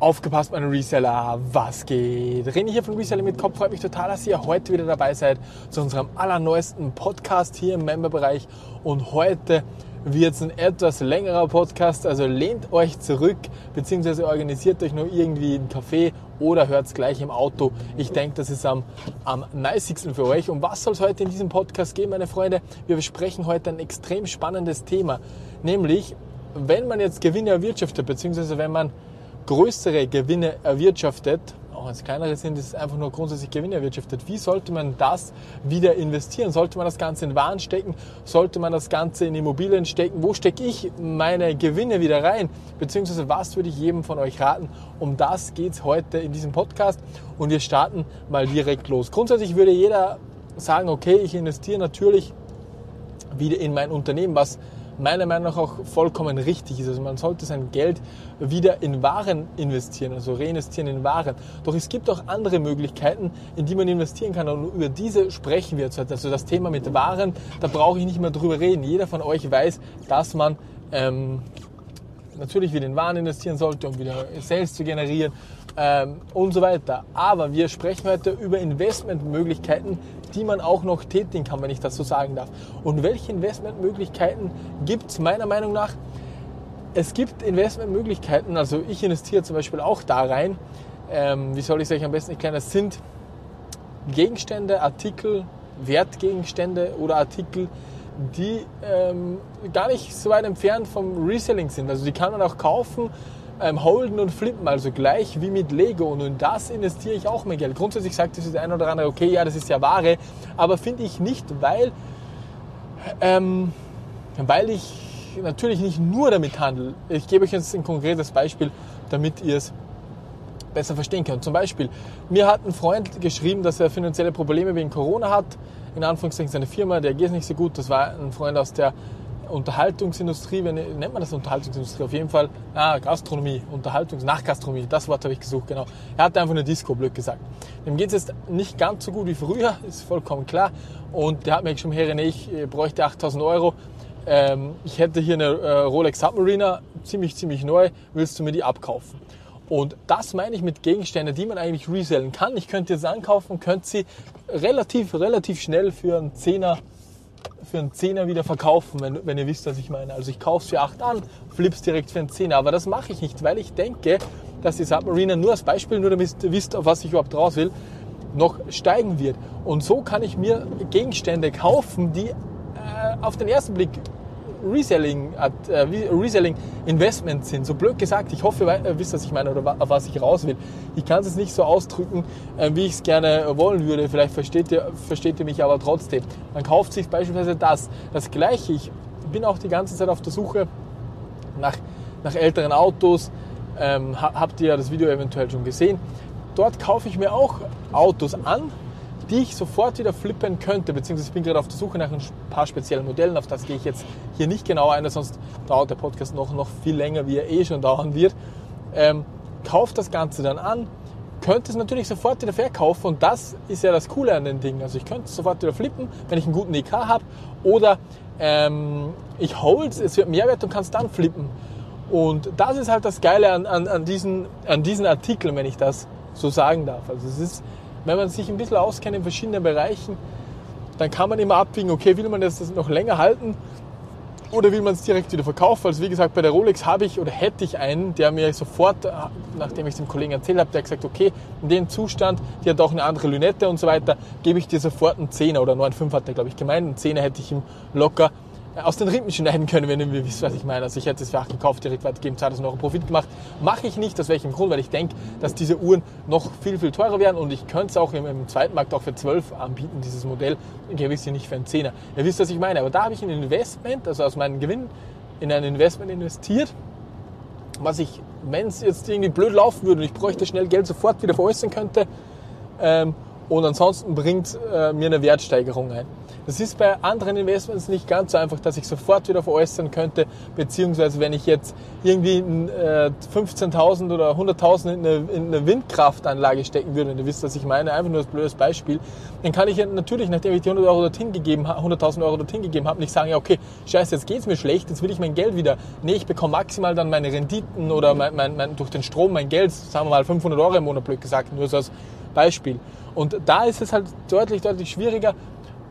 Aufgepasst, meine Reseller, was geht? René hier von Reseller mit Kopf. Freut mich total, dass ihr heute wieder dabei seid zu unserem allerneuesten Podcast hier im Memberbereich. Und heute wird es ein etwas längerer Podcast, also lehnt euch zurück, beziehungsweise organisiert euch nur irgendwie einen Café oder hört es gleich im Auto. Ich denke, das ist am, am nicigsten für euch. Und was soll es heute in diesem Podcast geben, meine Freunde? Wir besprechen heute ein extrem spannendes Thema, nämlich wenn man jetzt Gewinne erwirtschaftet, beziehungsweise wenn man größere Gewinne erwirtschaftet, auch wenn es kleinere sind, ist es einfach nur grundsätzlich Gewinne erwirtschaftet. Wie sollte man das wieder investieren? Sollte man das Ganze in Waren stecken? Sollte man das Ganze in Immobilien stecken? Wo stecke ich meine Gewinne wieder rein? Beziehungsweise was würde ich jedem von euch raten? Um das geht es heute in diesem Podcast und wir starten mal direkt los. Grundsätzlich würde jeder sagen, okay, ich investiere natürlich wieder in mein Unternehmen, was meiner Meinung nach auch vollkommen richtig ist. Also man sollte sein Geld wieder in Waren investieren, also reinvestieren in Waren. Doch es gibt auch andere Möglichkeiten, in die man investieren kann und über diese sprechen wir jetzt heute. Also das Thema mit Waren, da brauche ich nicht mehr drüber reden. Jeder von euch weiß, dass man ähm, natürlich wieder in Waren investieren sollte, um wieder Sales zu generieren ähm, und so weiter. Aber wir sprechen heute über Investmentmöglichkeiten, die man auch noch tätigen kann, wenn ich das so sagen darf. Und welche Investmentmöglichkeiten gibt es meiner Meinung nach? Es gibt Investmentmöglichkeiten, also ich investiere zum Beispiel auch da rein. Ähm, wie soll ich es euch am besten erklären? Das sind Gegenstände, Artikel, Wertgegenstände oder Artikel, die ähm, gar nicht so weit entfernt vom Reselling sind. Also die kann man auch kaufen, ähm, holden und flippen, also gleich wie mit Lego. Und in das investiere ich auch mein Geld. Grundsätzlich sagt das eine oder andere, okay, ja, das ist ja Ware, aber finde ich nicht, weil, ähm, weil ich natürlich nicht nur damit handle. Ich gebe euch jetzt ein konkretes Beispiel, damit ihr es besser verstehen könnt. Zum Beispiel, mir hat ein Freund geschrieben, dass er finanzielle Probleme wegen Corona hat. In Anführungszeichen seine Firma, der geht nicht so gut. Das war ein Freund aus der Unterhaltungsindustrie, wenn, nennt man das Unterhaltungsindustrie auf jeden Fall, ah, Gastronomie, Unterhaltungs-, Nachgastronomie, das Wort habe ich gesucht, genau. Er hatte einfach eine Disco, blöd gesagt. Dem geht es jetzt nicht ganz so gut wie früher, ist vollkommen klar. Und der hat mir geschrieben, Herr René, ich äh, bräuchte 8000 Euro. Ähm, ich hätte hier eine äh, Rolex Submariner, ziemlich, ziemlich neu, willst du mir die abkaufen? Und das meine ich mit Gegenständen, die man eigentlich resellen kann. Ich könnte jetzt ankaufen, könnte sie relativ, relativ schnell für einen Zehner für einen Zehner wieder verkaufen, wenn, wenn ihr wisst, was ich meine. Also ich kaufe es für 8 an, flips direkt für einen Zehner. Aber das mache ich nicht, weil ich denke, dass die Submariner nur als Beispiel, nur damit ihr wisst, auf was ich überhaupt raus will, noch steigen wird. Und so kann ich mir Gegenstände kaufen, die äh, auf den ersten Blick Reselling, äh, Reselling Investments sind. So blöd gesagt, ich hoffe, ihr wisst, was ich meine oder auf was ich raus will. Ich kann es nicht so ausdrücken, äh, wie ich es gerne wollen würde. Vielleicht versteht ihr, versteht ihr mich aber trotzdem. Man kauft sich beispielsweise das. Das gleiche, ich bin auch die ganze Zeit auf der Suche nach, nach älteren Autos. Ähm, habt ihr ja das Video eventuell schon gesehen. Dort kaufe ich mir auch Autos an, die ich sofort wieder flippen könnte, beziehungsweise ich bin gerade auf der Suche nach ein paar speziellen Modellen, auf das gehe ich jetzt hier nicht genau ein, sonst dauert der Podcast noch, noch viel länger, wie er eh schon dauern wird. Ähm, kauft das Ganze dann an, könnte es natürlich sofort wieder verkaufen und das ist ja das Coole an den Dingen. Also ich könnte es sofort wieder flippen, wenn ich einen guten EK habe oder ähm, ich hold es, wird Mehrwert und kann es dann flippen. Und das ist halt das Geile an, an, an, diesen, an diesen Artikeln, wenn ich das so sagen darf. Also es ist wenn man sich ein bisschen auskennt in verschiedenen Bereichen, dann kann man immer abwiegen, okay, will man das noch länger halten oder will man es direkt wieder verkaufen? Also wie gesagt, bei der Rolex habe ich oder hätte ich einen, der mir sofort, äh, nachdem ich es dem Kollegen erzählt habe, der hat gesagt, okay, in dem Zustand, die hat auch eine andere Lünette und so weiter, gebe ich dir sofort einen 10er oder 9,5 hat der, glaube ich, gemeint. Einen 10er hätte ich ihm locker aus den Rippen schneiden können, wenn ihr wisst, was ich meine. Also ich hätte für 8 gekauft, direkt weitergeben, 2000 Euro Profit gemacht. Mache ich nicht, aus welchem Grund? Weil ich denke, dass diese Uhren noch viel, viel teurer werden und ich könnte es auch im, im zweiten Markt auch für 12 anbieten, dieses Modell. Gewiss nicht für einen Zehner. Ihr wisst, was ich meine. Aber da habe ich ein Investment, also aus meinem Gewinn, in ein Investment investiert, was ich, wenn es jetzt irgendwie blöd laufen würde und ich bräuchte schnell Geld, sofort wieder veräußern könnte. Ähm, und ansonsten bringt äh, mir eine Wertsteigerung ein. Das ist bei anderen Investments nicht ganz so einfach, dass ich sofort wieder veräußern könnte, beziehungsweise wenn ich jetzt irgendwie äh, 15.000 oder 100.000 in, in eine, Windkraftanlage stecken würde, und ihr wisst, was ich meine, einfach nur als blödes Beispiel, dann kann ich natürlich, nachdem ich die 100 Euro dorthin gegeben 100.000 Euro dorthin gegeben habe, nicht sagen, ja okay, scheiße, jetzt geht's mir schlecht, jetzt will ich mein Geld wieder. Nee, ich bekomme maximal dann meine Renditen oder mein, mein, mein, durch den Strom mein Geld, sagen wir mal 500 Euro im Monat, blöd gesagt, nur so als Beispiel. Und da ist es halt deutlich, deutlich schwieriger,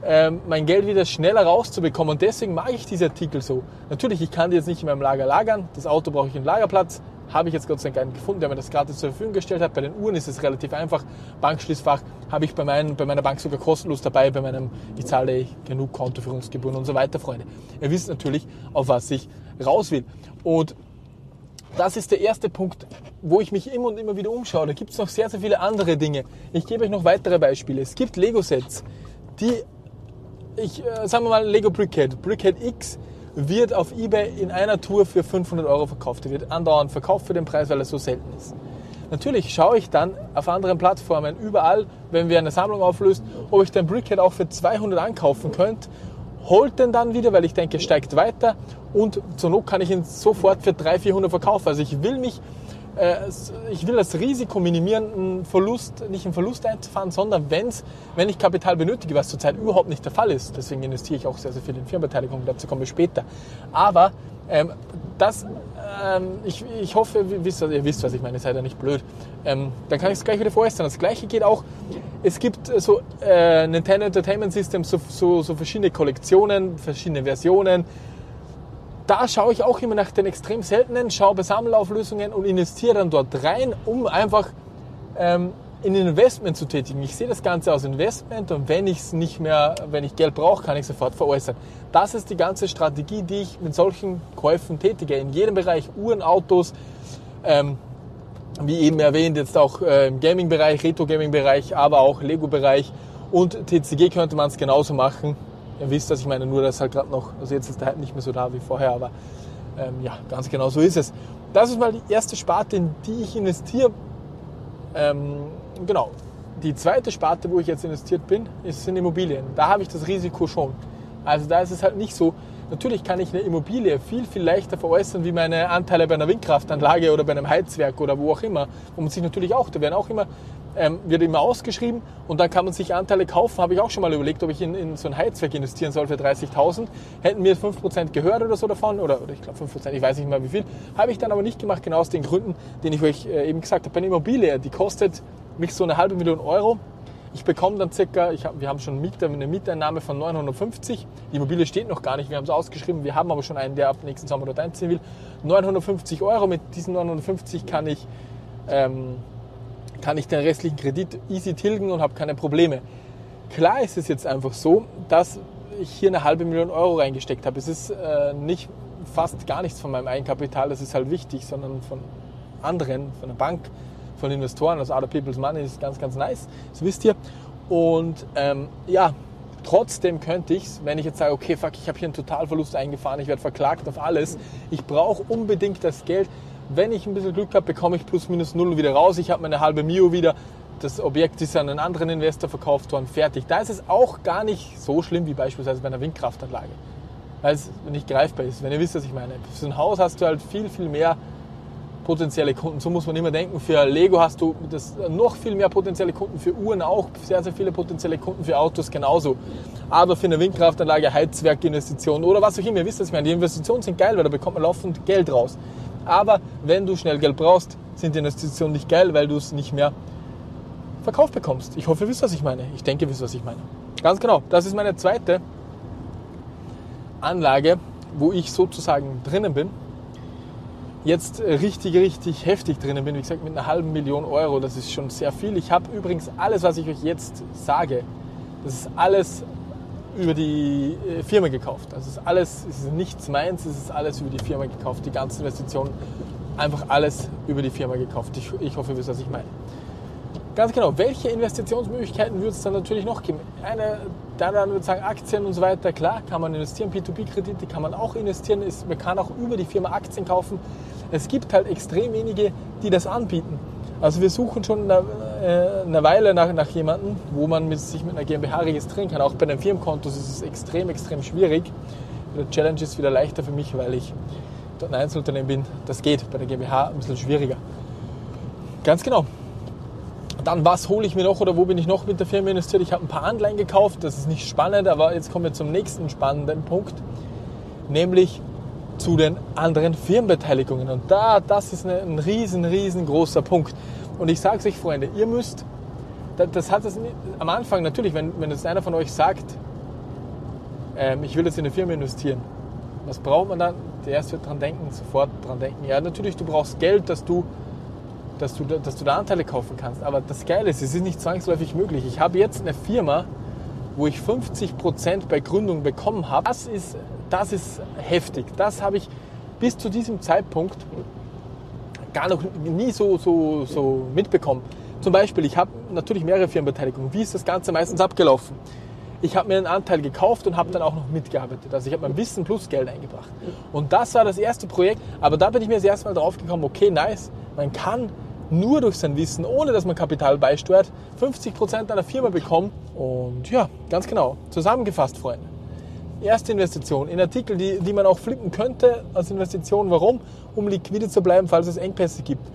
ähm, mein Geld wieder schneller rauszubekommen. Und deswegen mag ich diese Artikel so. Natürlich, ich kann die jetzt nicht in meinem Lager lagern. Das Auto brauche ich einen Lagerplatz. Habe ich jetzt Gott sei Dank einen gefunden, der mir das gratis zur Verfügung gestellt hat. Bei den Uhren ist es relativ einfach. Bankschließfach habe ich bei, mein, bei meiner Bank sogar kostenlos dabei. Bei meinem, ich zahle genug Kontoführungsgebühren und so weiter, Freunde. Ihr wisst natürlich, auf was ich raus will. Und das ist der erste Punkt, wo ich mich immer und immer wieder umschaue. Da gibt es noch sehr, sehr viele andere Dinge. Ich gebe euch noch weitere Beispiele. Es gibt Lego-Sets, die ich, äh, sagen wir mal Lego Brickhead. Brickhead X wird auf Ebay in einer Tour für 500 Euro verkauft. Die wird andauernd verkauft für den Preis, weil er so selten ist. Natürlich schaue ich dann auf anderen Plattformen überall, wenn wir eine Sammlung auflöst, ob ich den Brickhead auch für 200 ankaufen könnte. Holt den dann wieder, weil ich denke, steigt weiter und zur Not kann ich ihn sofort für 300, 400 verkaufen. Also ich will mich äh, ich will das Risiko minimieren, einen Verlust, nicht einen Verlust einzufahren, sondern wenn's, wenn ich Kapital benötige, was zurzeit überhaupt nicht der Fall ist, deswegen investiere ich auch sehr, sehr viel in Firmenbeteiligung, dazu kommen wir später. Aber ähm, das, ähm, ich, ich hoffe, ihr wisst, ihr wisst, was ich meine, seid ja nicht blöd. Ähm, dann kann ich es gleich wieder vorstellen. Das gleiche geht auch, es gibt so äh, Nintendo Entertainment System, so, so, so verschiedene Kollektionen, verschiedene Versionen, da schaue ich auch immer nach den extrem seltenen, schaue bei Sammelauflösungen und investiere dann dort rein, um einfach ähm, in Investment zu tätigen. Ich sehe das Ganze als Investment und wenn ich es nicht mehr, wenn ich Geld brauche, kann ich sofort veräußern. Das ist die ganze Strategie, die ich mit solchen Käufen tätige. In jedem Bereich, Uhren, Autos, ähm, wie eben erwähnt, jetzt auch äh, im Gaming-Bereich, Retro-Gaming-Bereich, aber auch Lego-Bereich und TCG könnte man es genauso machen. Ihr wisst, dass ich meine, nur das halt gerade noch, also jetzt ist der halt nicht mehr so da wie vorher, aber ähm, ja, ganz genau so ist es. Das ist mal die erste Sparte, in die ich investiere. Ähm, genau. Die zweite Sparte, wo ich jetzt investiert bin, ist in Immobilien. Da habe ich das Risiko schon. Also da ist es halt nicht so, natürlich kann ich eine Immobilie viel, viel leichter veräußern wie meine Anteile bei einer Windkraftanlage oder bei einem Heizwerk oder wo auch immer. Wo man sich natürlich auch, da werden auch immer ähm, wird immer ausgeschrieben und dann kann man sich Anteile kaufen. Habe ich auch schon mal überlegt, ob ich in, in so ein Heizwerk investieren soll für 30.000. Hätten mir 5% gehört oder so davon, oder, oder ich glaube 5%, ich weiß nicht mehr wie viel. Habe ich dann aber nicht gemacht, genau aus den Gründen, den ich euch äh, eben gesagt habe. Bei einer Immobilie, die kostet mich so eine halbe Million Euro. Ich bekomme dann circa, ich hab, wir haben schon Miete, eine Mieteinnahme von 950. Die Immobilie steht noch gar nicht, wir haben es ausgeschrieben. Wir haben aber schon einen, der ab nächsten Sommer dort einziehen will. 950 Euro, mit diesen 950 kann ich ähm, kann ich den restlichen Kredit easy tilgen und habe keine Probleme. Klar ist es jetzt einfach so, dass ich hier eine halbe Million Euro reingesteckt habe. Es ist äh, nicht fast gar nichts von meinem Eigenkapital, das ist halt wichtig, sondern von anderen, von der Bank, von Investoren, also Other People's Money ist ganz, ganz nice, das wisst ihr. Und ähm, ja, trotzdem könnte ich wenn ich jetzt sage, okay, fuck, ich habe hier einen Totalverlust eingefahren, ich werde verklagt auf alles, ich brauche unbedingt das Geld, wenn ich ein bisschen Glück habe, bekomme ich plus minus null wieder raus. Ich habe meine halbe Mio wieder. Das Objekt ist an einen anderen Investor verkauft worden, fertig. Da ist es auch gar nicht so schlimm wie beispielsweise bei einer Windkraftanlage. Weil es nicht greifbar ist, wenn ihr wisst, was ich meine. Für so ein Haus hast du halt viel, viel mehr potenzielle Kunden. So muss man immer denken. Für Lego hast du das noch viel mehr potenzielle Kunden, für Uhren auch sehr, sehr viele potenzielle Kunden, für Autos genauso. Aber für eine Windkraftanlage, Heizwerkinvestition oder was auch immer, ihr wisst, was ich meine. Die Investitionen sind geil, weil da bekommt man laufend Geld raus. Aber wenn du schnell Geld brauchst, sind die Investitionen nicht geil, weil du es nicht mehr verkauft bekommst. Ich hoffe, ihr wisst, was ich meine. Ich denke, ihr wisst, was ich meine. Ganz genau. Das ist meine zweite Anlage, wo ich sozusagen drinnen bin. Jetzt richtig, richtig heftig drinnen bin. Wie gesagt, mit einer halben Million Euro. Das ist schon sehr viel. Ich habe übrigens alles, was ich euch jetzt sage, das ist alles über die äh, Firma gekauft. Also es ist alles, es ist nichts meins, es ist alles über die Firma gekauft. Die ganzen Investitionen, einfach alles über die Firma gekauft. Ich, ich hoffe, ihr wisst, was ich meine. Ganz genau, welche Investitionsmöglichkeiten wird es dann natürlich noch geben? Eine, dann würde sagen, Aktien und so weiter, klar, kann man investieren, P2P-Kredite kann man auch investieren, ist, man kann auch über die Firma Aktien kaufen. Es gibt halt extrem wenige, die das anbieten. Also wir suchen schon äh, eine Weile nach, nach jemandem, wo man mit, sich mit einer GmbH registrieren kann. Auch bei den Firmenkontos ist es extrem, extrem schwierig. Die Challenge ist wieder leichter für mich, weil ich dort ein Einzelunternehmen bin. Das geht bei der GmbH ein bisschen schwieriger. Ganz genau. Dann, was hole ich mir noch oder wo bin ich noch mit der Firma investiert? Ich habe ein paar Anleihen gekauft, das ist nicht spannend, aber jetzt kommen wir zum nächsten spannenden Punkt, nämlich zu den anderen Firmenbeteiligungen. Und da, das ist ein riesen, riesengroßer Punkt. Und ich sage es euch, Freunde, ihr müsst, das hat es am Anfang natürlich, wenn, wenn jetzt einer von euch sagt, ähm, ich will jetzt in eine Firma investieren, was braucht man dann? Der erste wird dran denken, sofort dran denken. Ja, natürlich, du brauchst Geld, dass du dass du, dass du da Anteile kaufen kannst. Aber das Geile ist, es ist nicht zwangsläufig möglich. Ich habe jetzt eine Firma, wo ich 50% bei Gründung bekommen habe. Das ist, das ist heftig. Das habe ich bis zu diesem Zeitpunkt gar noch nie so, so, so mitbekommen. Zum Beispiel, ich habe natürlich mehrere Firmenbeteiligungen. Wie ist das Ganze meistens abgelaufen? Ich habe mir einen Anteil gekauft und habe dann auch noch mitgearbeitet. Also ich habe mein Wissen plus Geld eingebracht. Und das war das erste Projekt. Aber da bin ich mir das erste Mal drauf gekommen, okay, nice, man kann nur durch sein Wissen, ohne dass man Kapital beisteuert, 50% einer Firma bekommen. Und ja, ganz genau. Zusammengefasst, Freunde. Erste Investition in Artikel, die, die man auch flippen könnte als Investition. Warum? Um liquide zu bleiben, falls es Engpässe gibt.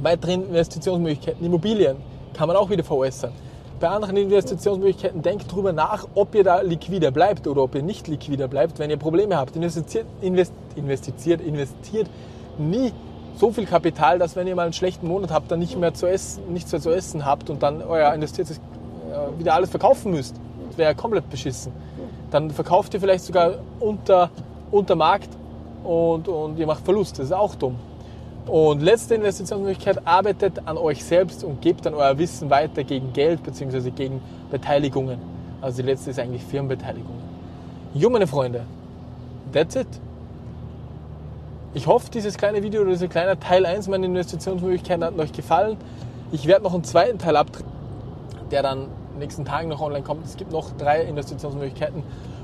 Weitere Investitionsmöglichkeiten, Immobilien, kann man auch wieder veräußern. Bei anderen Investitionsmöglichkeiten denkt darüber nach, ob ihr da liquider bleibt oder ob ihr nicht liquider bleibt, wenn ihr Probleme habt. Investiert, investiert, investiert nie so viel Kapital, dass wenn ihr mal einen schlechten Monat habt, dann nicht mehr zu essen, nichts mehr zu essen habt und dann euer investiertes äh, wieder alles verkaufen müsst. Das wäre ja komplett beschissen. Dann verkauft ihr vielleicht sogar unter, unter Markt und, und ihr macht Verlust. Das ist auch dumm. Und letzte Investitionsmöglichkeit, arbeitet an euch selbst und gebt dann euer Wissen weiter gegen Geld bzw. gegen Beteiligungen. Also die letzte ist eigentlich Firmenbeteiligungen. Jo, meine Freunde, that's it. Ich hoffe, dieses kleine Video oder dieser kleine Teil 1 meiner Investitionsmöglichkeiten hat euch gefallen. Ich werde noch einen zweiten Teil abdrehen, der dann nächsten Tagen noch online kommt. Es gibt noch drei Investitionsmöglichkeiten,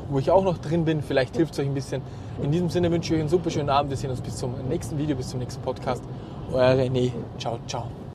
wo ich auch noch drin bin. Vielleicht hilft es euch ein bisschen. In diesem Sinne wünsche ich euch einen super schönen Abend. Wir sehen uns bis zum nächsten Video, bis zum nächsten Podcast. Euer René. Ciao, ciao.